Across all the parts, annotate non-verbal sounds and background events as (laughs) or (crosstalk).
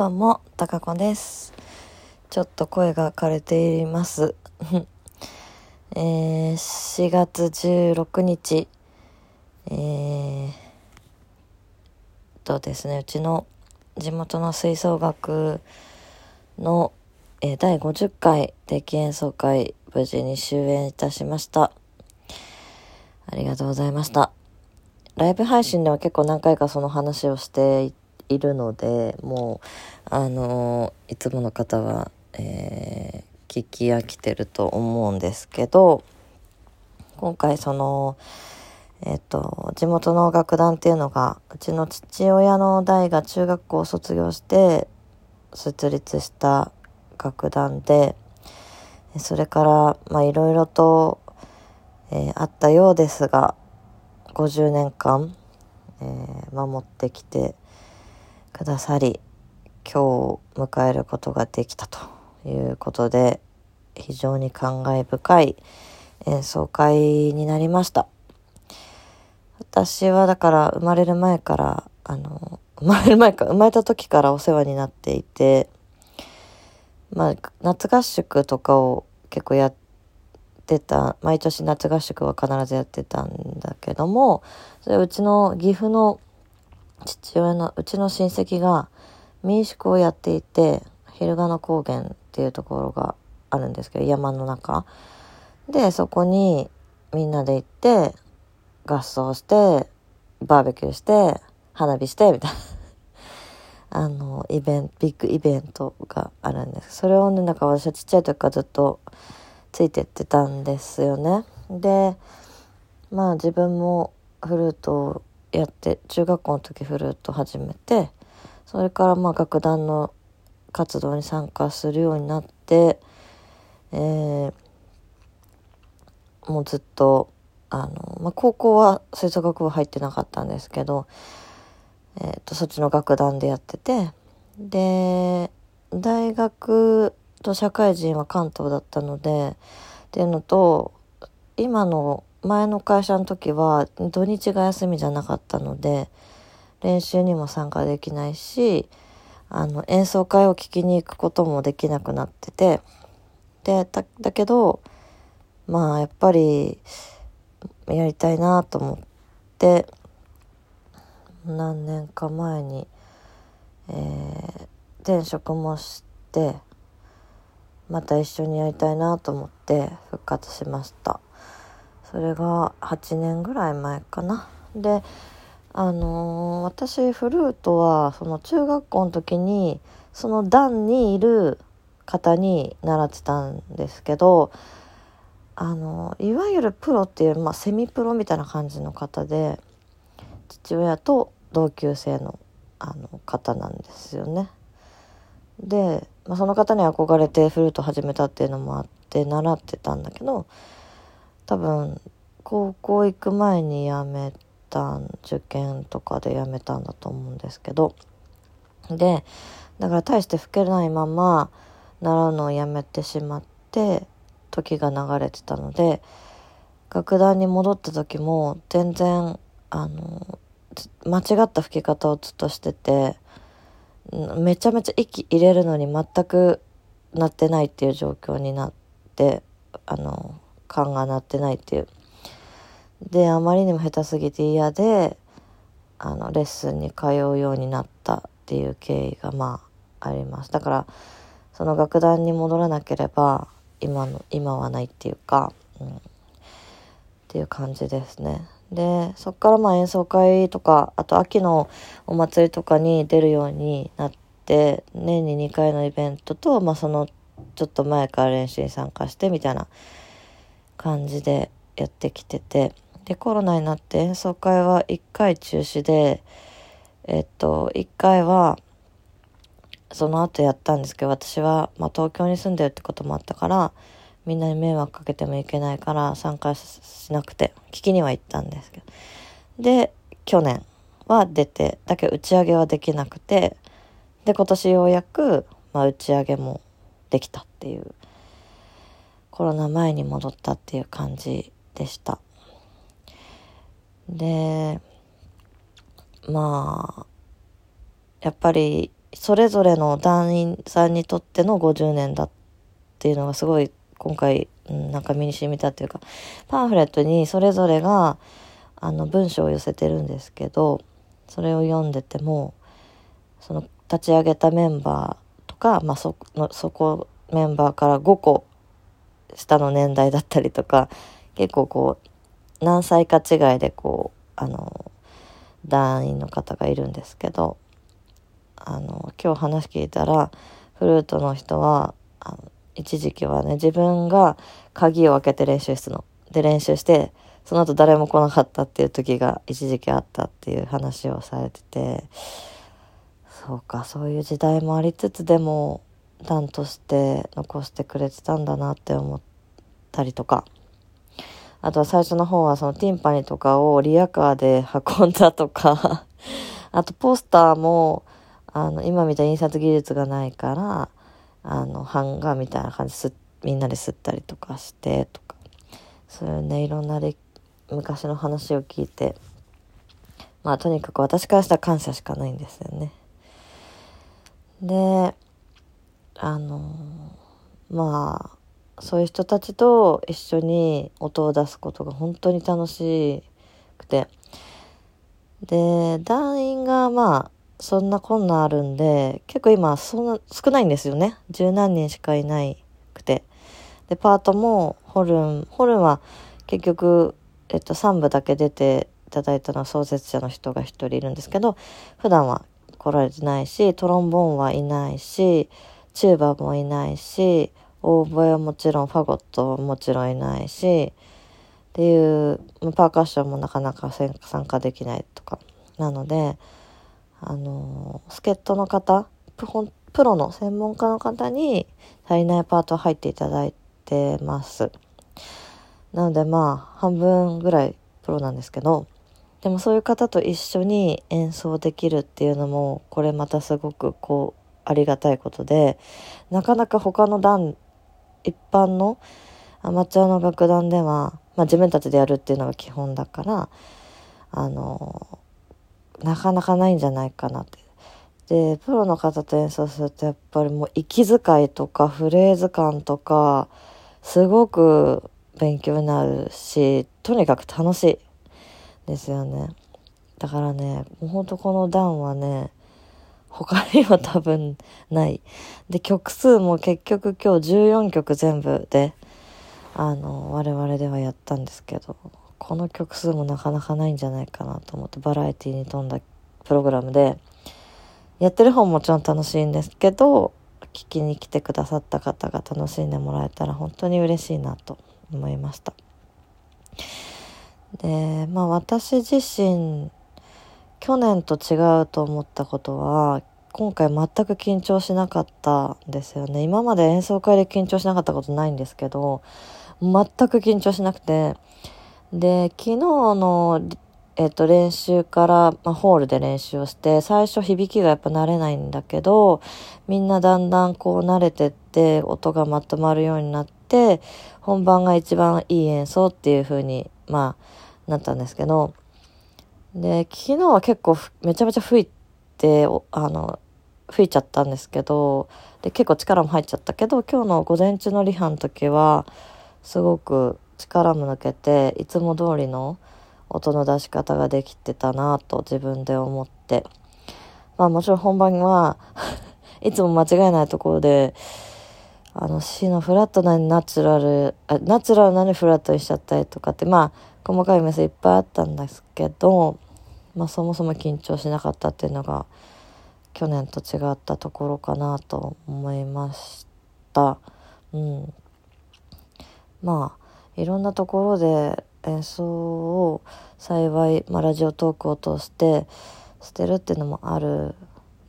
どうも、たかこです。ちょっと声が枯れています。(laughs) えー、4月16日、えー、とですね、うちの地元の吹奏楽の、えー第50回定期演奏会、無事に終演いたしました。ありがとうございました。ライブ配信では結構何回かその話をしていいるのでもうあのいつもの方は、えー聞き飽きてると思うんですけど今回そのえっ、と地元の楽団っていうのがうちの父親の代が中学校を卒業して設立した楽団でそれからまあいろいろと、えーあったようですが50年間、えー守ってきてくださり今日を迎えることができたということで非常に感慨深い演奏会になりました。私はだから生まれる前からあの生まれる前か生まれた時からお世話になっていてまあ夏合宿とかを結構やってた毎年夏合宿は必ずやってたんだけどもそれうちの岐阜の父親のうちの親戚が民宿をやっていて昼賀野高原っていうところがあるんですけど山の中。でそこにみんなで行って合奏してバーベキューして花火してみたいな。(laughs) あのイベントビッグイベントがあるんです。それをねなんか私はちっちゃい時からずっとついてってたんですよね。でまあ自分もフルートやって中学校の時フルート始めてそれからまあ楽団の活動に参加するようになって、えーもうずっとあの、まあ、高校は吹奏楽部入ってなかったんですけど、えー、とそっちの楽団でやっててで大学と社会人は関東だったのでっていうのと今の前の会社の時は土日が休みじゃなかったので練習にも参加できないしあの演奏会を聴きに行くこともできなくなっててでだけどまあやっぱりやりたいなと思って何年か前に、えー転職もしてまた一緒にやりたいなと思って復活しました。それが8年ぐらい前かなであのー私フルートはその中学校の時にその団にいる方に習ってたんですけどあのいわゆるプロっていう、まあ、セミプロみたいな感じの方で父親と同級生のあの方なんですよね。で、まあ、その方に憧れてフルート始めたっていうのもあって習ってたんだけど多分高校行く前に辞めた受験とかで辞めたんだと思うんですけど。でだから大して吹けないまま習うのをやめてしまって時が流れてたので楽団に戻った時も全然あの間違った吹き方をずっとしててめちゃめちゃ息入れるのに全くなってないっていう状況になってあの感が鳴ってないっていう。であまりにも下手すぎて嫌であのレッスンに通うようになったっていう経緯がまああります。だからその楽団に戻らなければ今の今はないっていうか、うん、っていう感じですね。でそっからまあ演奏会とかあと秋のお祭りとかに出るようになって年に2回のイベントと、まあ、そのちょっと前から練習に参加してみたいな感じでやってきててでコロナになって演奏会は1回中止でえっと1回はその後やったんですけど私は、まあ、東京に住んでるってこともあったからみんなに迷惑かけてもいけないから参加しなくて聞きには行ったんですけど。で去年は出てだけど打ち上げはできなくてで今年ようやく、まあ、打ち上げもできたっていうコロナ前に戻ったっていう感じでした。でまあやっぱりそれぞれの団員さんにとっての50年だっていうのがすごい今回、うん、なんか身に染みたっていうか、パンフレットにそれぞれが、あの、文章を寄せてるんですけど、それを読んでても、その、立ち上げたメンバーとか、まあ、その、そこ、メンバーから5個下の年代だったりとか、結構こう、何歳か違いでこう、あの、団員の方がいるんですけど、あの、今日話聞いたら、フルートの人は、あの一時期はね、自分が鍵を開けて練習室の、で練習して、その後誰も来なかったっていう時が一時期あったっていう話をされてて、そうか、そういう時代もありつつでも、団として残してくれてたんだなって思ったりとか、あとは最初の方はそのティンパニとかをリアカーで運んだとか。(laughs) あとポスターも、あの、今みたい印刷技術がないから、あの版画みたいな感じすみんなで吸ったりとかしてとか。そういうねいろんな昔の話を聞いて。まあとにかく私からしたら感謝しかないんですよね。であのまあそういう人たちと一緒に音を出すことが本当に楽しくてで団員がまあそんなこんなあるんで、結構今そんな少ないんですよね。十何人しかいないくて。で、パートもホルン、ホルンは結局、えっと、3部だけ出ていただいたのは創設者の人が1人いるんですけど、普段は来られてないし、トロンボーンはいないし、チューバもいないし、オーボエはもちろん、ファゴットももちろんいないし、っていう、パーカッションもなかなか参加できないとか。なので、あの助っ人の方プロの専門家の方に足りないパート入っていただいてます。なのでまあ半分ぐらいプロなんですけどでもそういう方と一緒に演奏できるっていうのもこれまたすごくこうありがたいことでなかなか他の団一般のアマチュアの楽団では、まあ、自分たちでやるっていうのが基本だからあのなかなかないんじゃないかなって。で、プロの方と演奏するとやっぱりもう息遣いとかフレーズ感とか、すごく勉強になるし、とにかく楽しいですよね。だからね、もうほんとこの段はね、他には多分ない。で、曲数も結局今日14曲全部で、あの、我々ではやったんですけど、この曲数もなかなかないんじゃないかなと思ってバラエティに富んだプログラムでやってる方ももちろん楽しいんですけど聞きに来てくださった方が楽しんでもらえたら本当に嬉しいなと思いましたでまあ私自身去年と違うと思ったことは今回全く緊張しなかったんですよね。今まで演奏会で緊張しなかったことないんですけど全く緊張しなくて。で、昨日の、えっと、練習から、まあ、ホールで練習をして、最初響きがやっぱ慣れないんだけど、みんなだんだんこう慣れてって、音がまとまるようになって、本番が一番いい演奏っていう風に、まあ、なったんですけど、で、昨日は結構めちゃめちゃ吹いて、あの、吹いちゃったんですけど、で、結構力も入っちゃったけど、今日の午前中のリハの時は、すごく力も抜けていつも通りの音の出し方ができてたなと自分で思って。まあもちろん本番は (laughs) いつも間違いないところであの C のフラットなにナチュラルナチュラルなにフラットにしちゃったりとかってまあ細かいメスいっぱいあったんですけどまあそもそも緊張しなかったっていうのが去年と違ったところかなと思いました。うん、まあいろんなところで演奏を幸い、まあ、ラジオトークを通してしてるっていうのもある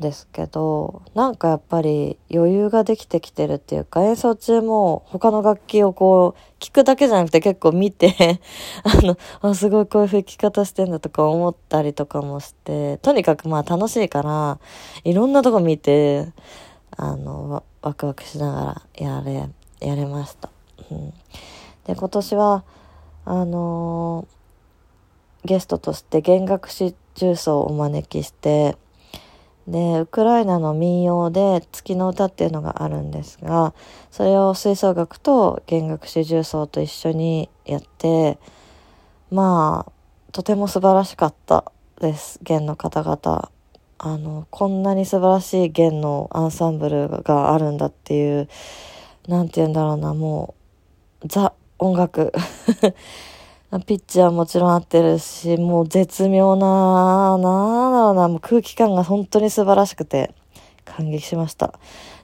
ですけどなんかやっぱり余裕ができてきてるっていうか演奏中も他の楽器をこう聞くだけじゃなくて結構見て (laughs) あのあすごいこういう吹き方してんだとか思ったりとかもしてとにかくまあ楽しいからいろんなとこ見てあのワクワクしながらやれやれました。うんで今年はあのー、ゲストとして弦楽師重奏をお招きしてでウクライナの民謡で「月の歌」っていうのがあるんですがそれを吹奏楽と弦楽四重奏と一緒にやってまあとても素晴らしかったです弦の方々。あのこんなに素晴らしい弦のアンサンブルがあるんだっていう何て言うんだろうなもうザ音楽。ピッチはもちろん合ってるしもう絶妙ななんだろうなもう空気感が本当に素晴らしくて感激しました。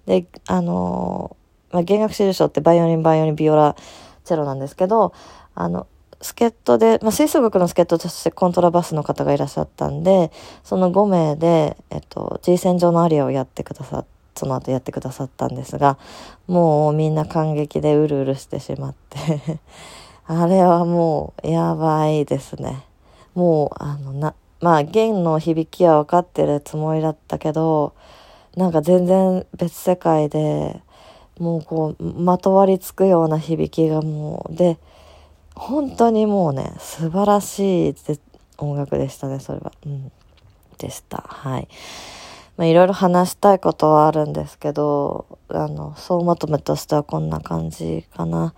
であの、まあ、弦楽四重奏ってバイオリンバイオリンビオラチェロなんですけどあの助っ人で、まあ、吹奏楽の助っ人としてコントラバスの方がいらっしゃったんで、その5名で、えっと、G 戦場のアリアをやってくださっその後やってくださったんですが、もうみんな感激でうるうるしてしまって。あれはもうやばいですね。もう、あの、な、まあ、弦の響きは分かってるつもりだったけど、なんか全然別世界で、もうこう、まとわりつくような響きがもう、で、本当にもうね、素晴らしい音楽でしたね、それは。うん。でした。はい。まあ、いろいろ話したいことはあるんですけど、あの、総まとめとしてはこんな感じかな。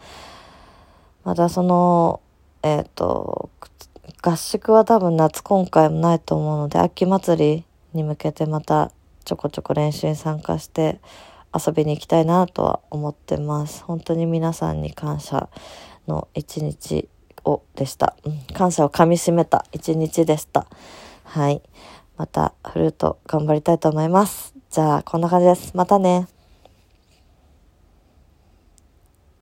またその、えっ、ー、と、合宿は多分夏今回もないと思うので、秋祭りに向けてまたちょこちょこ練習に参加して遊びに行きたいなとは思ってます。本当に皆さんに感謝の一日をでした、うん。感謝をかみしめた一日でした。はい。またフルート頑張りたいと思います。じゃあこんな感じです。またね。